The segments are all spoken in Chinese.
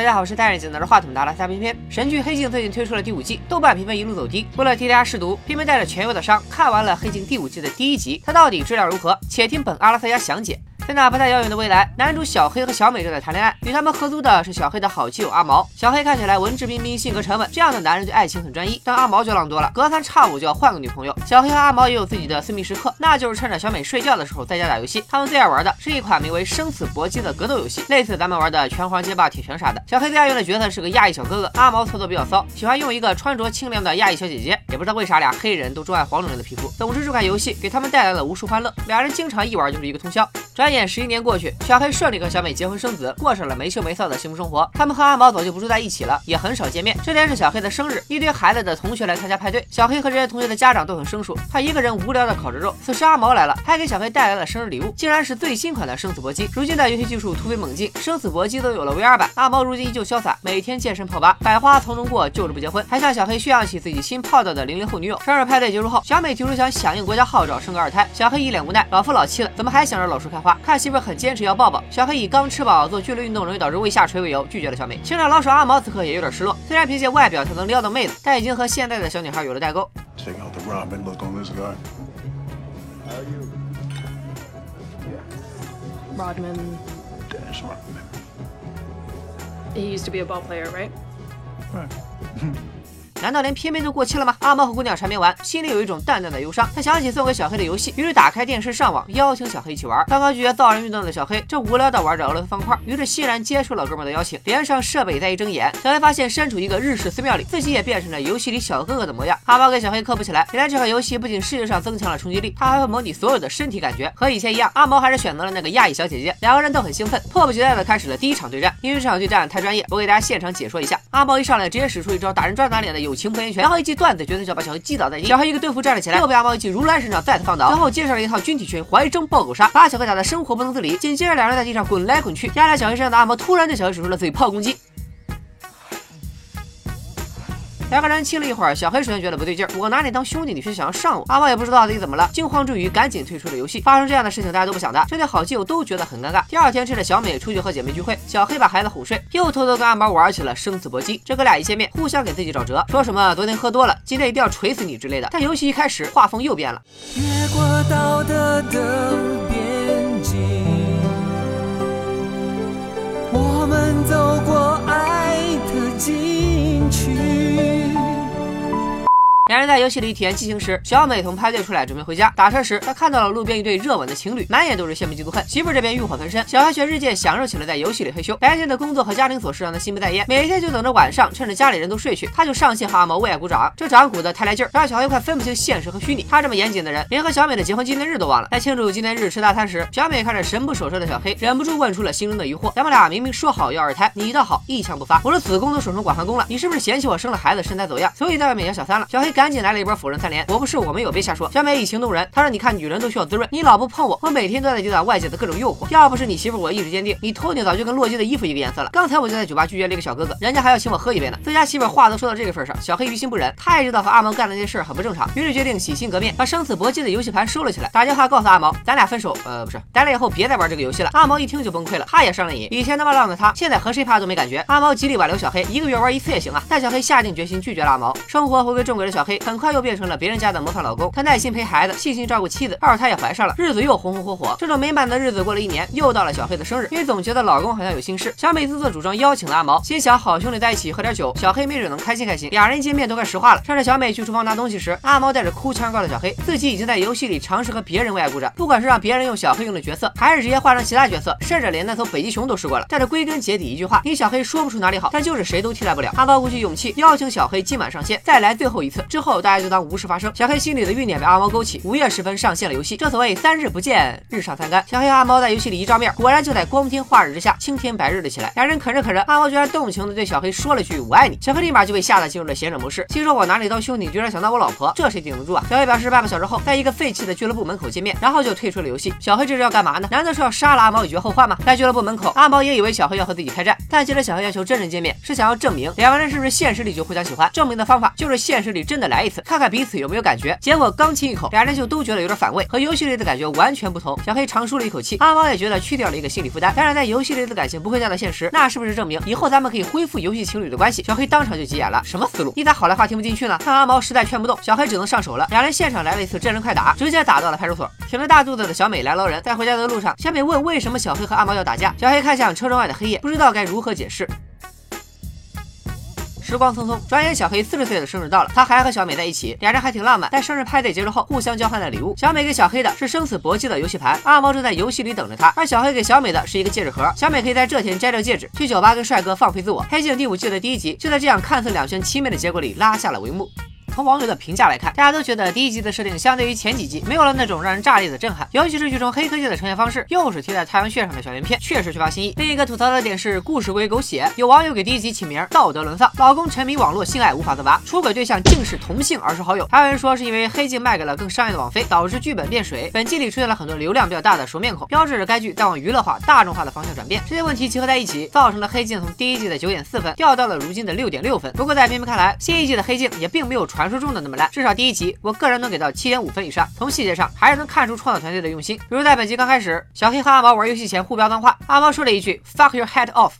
大家好，我是戴眼镜拿着话筒的阿拉斯加偏偏。神剧《黑镜》最近推出了第五季，豆瓣评分一路走低。为了替大家试毒，偏偏带着全忧的伤看完了《黑镜》第五季的第一集，它到底质量如何？且听本阿拉斯加详解。在那不太遥远的未来，男主小黑和小美正在谈恋爱，与他们合租的是小黑的好基友阿毛。小黑看起来文质彬彬，性格沉稳，这样的男人对爱情很专一。但阿毛就浪多了，隔三差五就要换个女朋友。小黑和阿毛也有自己的私密时刻，那就是趁着小美睡觉的时候在家打游戏。他们最爱玩的是一款名为《生死搏击》的格斗游戏，类似咱们玩的拳皇、街霸、铁拳啥的。小黑最爱用的角色是个亚裔小哥哥，阿毛操作比较骚，喜欢用一个穿着清凉的亚裔小姐姐。也不知道为啥俩黑人都钟爱黄种人的皮肤。总之这款游戏给他们带来了无数欢乐，俩人经常一玩就是一个通宵。转眼十一年过去。小黑顺利和小美结婚生子，过上了没羞没臊的幸福生活。他们和阿毛早就不住在一起了，也很少见面。这天是小黑的生日，一堆孩子的同学来参加派对。小黑和这些同学的家长都很生疏，他一个人无聊的烤着肉。此时阿毛来了，还给小黑带来了生日礼物，竟然是最新款的生死搏击。如今的游戏技术突飞猛进，生死搏击都有了 VR 版。阿毛如今依旧潇洒，每天健身泡吧，百花丛中过，就是不结婚，还向小黑炫耀起自己新泡到的零零后女友。生日派对结束后，小美提出想响应国家号召生个二胎，小黑一脸无奈，老夫老妻了，怎么还想着老树开花？看媳妇很坚持要抱抱，小黑以。刚吃饱做剧烈运动容易导致胃下垂为由，拒绝了小美。情场老手阿毛此刻也有点失落，虽然凭借外表他能撩到妹子，但已经和现在的小女孩有了代沟。难道连片片都过期了吗？阿毛和姑娘缠绵完，心里有一种淡淡的忧伤。他想起送给小黑的游戏，于是打开电视上网，邀请小黑一起玩。刚刚拒绝造人运动的小黑，正无聊的玩着俄罗斯方块，于是欣然接受了哥们的邀请。连上设备，再一睁眼，小黑发现身处一个日式寺庙里，自己也变成了游戏里小哥哥的模样。阿毛给小黑科普起来，原来这款游戏不仅视觉上增强了冲击力，它还会模拟所有的身体感觉。和以前一样，阿毛还是选择了那个亚裔小姐姐，两个人都很兴奋，迫不及待的开始了第一场对战。因为这场对战太专业，我给大家现场解说一下。阿毛一上来直接使出一招打人抓打脸的友情破天拳，然后一。记断子绝孙脚把小黑击倒在地，小黑一个蹲伏站了起来，又被阿毛一记如来神掌再次放倒，然后接上了一套军体拳怀中抱狗杀，把小黑打得生活不能自理。紧接着两人在地上滚来滚去，压在小黑身上的阿毛突然对小黑使出了嘴炮攻击。两个人亲了一会儿，小黑首先觉得不对劲儿，我拿你当兄弟，你却想要上我。阿毛也不知道自己怎么了，惊慌之余赶紧退出了游戏。发生这样的事情大家都不想的，这对好基友都觉得很尴尬。第二天趁着小美出去和姐妹聚会，小黑把孩子哄睡，又偷偷跟阿毛玩起了生死搏击。这哥俩一见面，互相给自己找辙，说什么昨天喝多了，今天一定要锤死你之类的。但游戏一开始，画风又变了。越过道德的边游戏里体验激情时，小美从派对出来准备回家。打车时，她看到了路边一对热吻的情侣，满眼都是羡慕嫉妒恨。媳妇这边欲火焚身，小黑却日渐享受起了在游戏里嘿咻。白天的工作和家庭琐事让他心不在焉，每天就等着晚上，趁着家里人都睡去，他就上线和阿毛为爱鼓掌。这掌鼓的太来劲儿，让小黑快分不清现实和虚拟。他这么严谨的人，连和小美的结婚纪念日都忘了。在庆祝纪念日吃大餐时，小美看着神不守舍的小黑，忍不住问出了心中的疑惑：咱们俩明明说好要二胎，你倒好，一枪不发，我的子宫都守成广寒宫了，你是不是嫌弃我生了孩子身材走样，所以在外面养小三了？小黑赶紧来了一波否认。三连，我不是，我没有，别瞎说。小美以情动人，她说：“你看，女人都需要滋润，你老不碰我，我每天都在抵挡外界的各种诱惑。要不是你媳妇我意志坚定，你头顶早就跟洛基的衣服一个颜色了。刚才我就在酒吧拒绝了一个小哥哥，人家还要请我喝一杯呢。自家媳妇话都说到这个份上，小黑于心不忍，他也知道和阿毛干的那些事很不正常，于是决定洗心革面，把生死搏击的游戏盘收了起来，打电话告诉阿毛，咱俩分手，呃，不是，咱俩以后别再玩这个游戏了。阿毛一听就崩溃了，他也上了瘾，以前那么浪的他，现在和谁怕都没感觉。阿毛极力挽留小黑，一个月玩一次也行啊。但小黑下定决心拒绝了阿毛，生活回归正轨的小黑，很快又变成了别人家的模范老。公，他耐心陪孩子，细心照顾妻子，二胎也怀上了，日子又红红火火。这种美满的日子过了一年，又到了小黑的生日，因为总觉得老公好像有心事，小美自作主张邀请了阿毛，心想好兄弟在一起喝点酒，小黑没准能开心开心。俩人见面都快石化了。趁着小美去厨房拿东西时，阿毛带着哭腔告诉小黑，自己已经在游戏里尝试和别人为爱鼓掌，不管是让别人用小黑用的角色，还是直接换成其他角色，甚至连那头北极熊都试过了。但是归根结底一句话，你小黑说不出哪里好，但就是谁都替代不了。阿毛鼓起勇气邀请小黑今晚上线，再来最后一次，之后大家就当无事发生。小黑心里的欲念被阿毛勾起。午夜时分上线了游戏，正所谓三日不见，日上三竿。小黑和阿毛在游戏里一照面，果然就在光天化日之下，青天白日的起来。两人啃着啃着，阿毛居然动情的对小黑说了句“我爱你”，小黑立马就被吓得进入了贤者模式，心说我拿你当兄弟，居然想当我老婆，这谁顶得住啊？小黑表示半个小时后，在一个废弃的俱乐部门口见面，然后就退出了游戏。小黑这是要干嘛呢？难道是要杀了阿毛以绝后患吗？在俱乐部门口，阿毛也以为小黑要和自己开战，但其实小黑要求真人见面，是想要证明两个人是不是现实里就互相喜欢。证明的方法就是现实里真的来一次，看看彼此有没有感觉。结果刚亲一口，俩人就都觉得有点反胃，和游戏里的感觉完全不同。小黑长舒了一口气，阿毛也觉得去掉了一个心理负担。当然，在游戏里的感情不会降到现实，那是不是证明以后咱们可以恢复游戏情侣的关系？小黑当场就急眼了，什么思路？你咋好赖话听不进去呢？看阿毛实在劝不动，小黑只能上手了。两人现场来了一次真人快打，直接打到了派出所。挺着大肚子的小美来捞人，在回家的路上，小美问为什么小黑和阿毛要打架。小黑看向车窗外的黑夜，不知道该如何解释。时光匆匆，转眼小黑四十岁的生日到了，他还和小美在一起，俩人还挺浪漫。在生日派对结束后，互相交换了礼物。小美给小黑的是生死搏击的游戏盘，阿毛正在游戏里等着他。而小黑给小美的是一个戒指盒，小美可以在这天摘掉戒指，去酒吧跟帅哥放飞自我。黑镜第五季的第一集就在这样看似两全其美的结果里拉下了帷幕。从网友的评价来看，大家都觉得第一集的设定相对于前几集没有了那种让人炸裂的震撼，尤其是剧中黑科技的呈现方式又是贴在太阳穴上的小圆片，确实缺乏新意。另一个吐槽的点是故事过于狗血，有网友给第一集起名道德沦丧，老公沉迷网络性爱无法自拔，出轨对象竟是同性而是好友，还有人说是因为黑镜卖给了更商业的网飞，导致剧本变水。本季里出现了很多流量比较大的熟面孔，标志着该剧在往娱乐化、大众化的方向转变。这些问题集合在一起，造成了黑镜从第一季的九点四分掉到了如今的六点六分。不过在片片看来，新一季的黑镜也并没有传传说中的那么烂。至少第一集，我个人能给到七点五分以上。从细节上，还是能看出创作团队的用心。比如在本集刚开始，小黑和阿毛玩游戏前互飙脏话，阿毛说了一句 “fuck your head off”。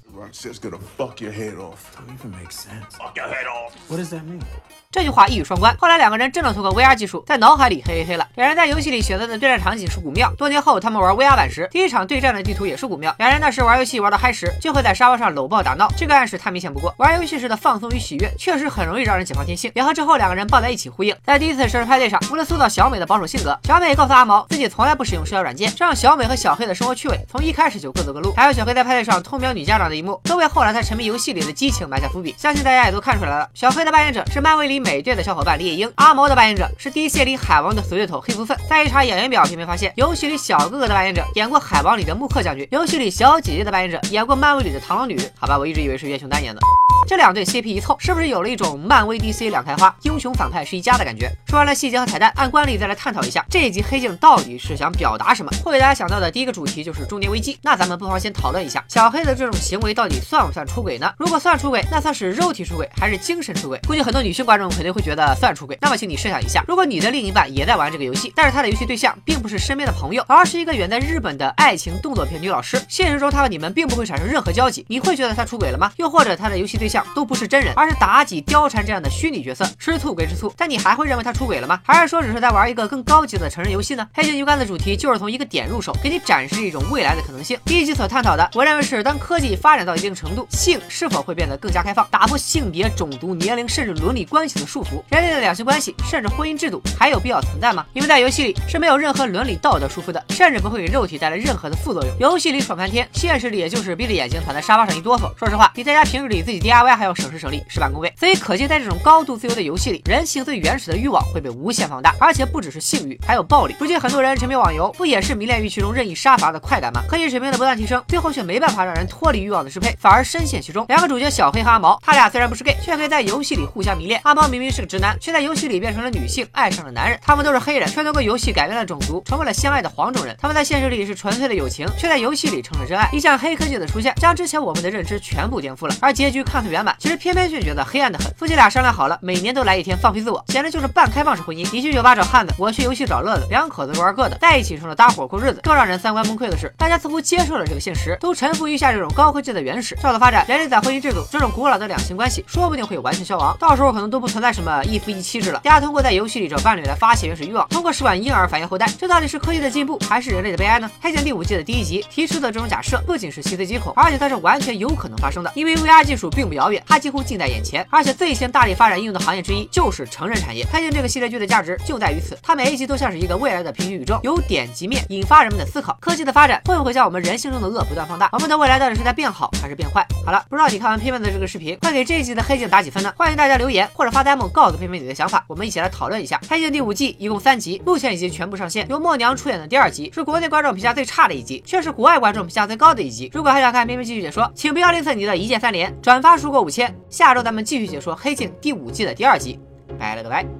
这句话一语双关。后来两个人真的通过 VR 技术在脑海里嘿嘿嘿了。两人在游戏里选择的对战场景是古庙。多年后，他们玩 VR 版时，第一场对战的地图也是古庙。两人那时玩游戏玩到嗨时，就会在沙发上搂抱打闹。这个暗示太明显不过。玩游戏时的放松与喜悦，确实很容易让人解放天性，也和之后两个人抱在一起呼应。在第一次生日派对上，为了塑造小美的保守性格，小美告诉阿毛自己从来不使用社交软件，这让小美和小黑的生活趣味从一开始就各走各路。还有小黑在派对上偷瞄女家长的一幕，都为后来他沉迷游戏里的激情埋下伏笔。相信大家也都看出来了，小黑的扮演者是漫威里美队的小伙伴。猎鹰阿毛的扮演者是 DC 里海王的死对头黑福分。再一查演员表，偏偏发现游戏里小哥哥的扮演者演过海王里的穆克将军，游戏里小姐姐的扮演者演过漫威里的螳螂女。好吧，我一直以为是岳雄丹演的。这两对 CP 一凑，是不是有了一种漫威 DC 两开花，英雄反派是一家的感觉？说完了细节和彩蛋，按惯例再来探讨一下这一集黑镜到底是想表达什么？会给大家想到的第一个主题就是中年危机。那咱们不妨先讨论一下小黑的这种行为到底算不算出轨呢？如果算出轨，那算是肉体出轨还是精神出轨？估计很多女性观众肯定会觉得算出轨。那么请你设想一下，如果你的另一半也在玩这个游戏，但是他的游戏对象并不是身边的朋友，而是一个远在日本的爱情动作片女老师，现实中他和你们并不会产生任何交集，你会觉得他出轨了吗？又或者他的游戏对象都不是真人？而是妲己、貂蝉这样的虚拟角色，吃醋归吃醋，但你还会认为他出轨了吗？还是说只是在玩一个更高级的成人游戏呢？黑镜鱼竿的主题就是从一个点入手，给你展示一种未来的可能性。第一集所探讨的，我认为是当科技发展到到一定程度，性是否会变得更加开放，打破性别、种族、年龄甚至伦理关系的束缚？人类的两性关系甚至婚姻制度还有必要存在吗？因为在游戏里是没有任何伦理道德束缚的，甚至不会给肉体带来任何的副作用。游戏里爽翻天，现实里也就是闭着眼睛躺在沙发上一哆嗦。说实话，比在家平日里自己 DIY 还要省时省力。事半功倍，所以可见，在这种高度自由的游戏里，人性最原始的欲望会被无限放大，而且不只是性欲，还有暴力。如今很多人沉迷网游，不也是迷恋于其中任意杀伐的快感吗？科技水平的不断提升，最后却没办法让人脱离欲望的配，反而深陷其中。两个主角小黑和阿毛，他俩虽然不是 gay，却可以在游戏里互相迷恋。阿毛明明是个直男，却在游戏里变成了女性，爱上了男人。他们都是黑人，却通过游戏改变了种族，成为了相爱的黄种人。他们在现实里是纯粹的友情，却在游戏里成了真爱。一项黑科技的出现，将之前我们的认知全部颠覆了。而结局看似圆满，其实偏偏却觉得黑暗的很。夫妻俩商量好了，每年都来一天放飞自我，简直就是半开放式婚姻。你去酒吧找汉子，我去游戏找乐子，两口子玩各的，在一起成了搭伙过日子。更让人三观崩溃的是，大家似乎接受了这个现实，都臣服于下这种高科技的原始。照的发展，人类在婚姻制度这种古老的两性关系，说不定会完全消亡。到时候可能都不存在什么一夫一妻制了。大家通过在游戏里找伴侣来发泄原始欲望，通过试管婴儿繁衍后代，这到底是科技的进步，还是人类的悲哀呢？黑镜第五季的第一集提出的这种假设，不仅是细思极恐，而且它是完全有可能发生的。因为 VR 技术并不遥远，它几乎近在眼前，而且最先大力发展。应用的行业之一就是成人产业。黑镜这个系列剧的价值就在于此，它每一集都像是一个未来的平行宇宙，由点及面，引发人们的思考。科技的发展会不会将我们人性中的恶不断放大？我们的未来到底是在变好还是变坏？好了，不知道你看完片片的这个视频，会给这一集的黑镜打几分呢？欢迎大家留言或者发弹幕告诉片片你的想法，我们一起来讨论一下。黑镜第五季一共三集，目前已经全部上线。由默娘出演的第二集是国内观众评价最差的一集，却是国外观众评价最高的一集。如果还想看片片继续解说，请不要吝啬你的一键三连，转发数过五千。下周咱们继续解说黑镜第五季的第二集。拜了个拜。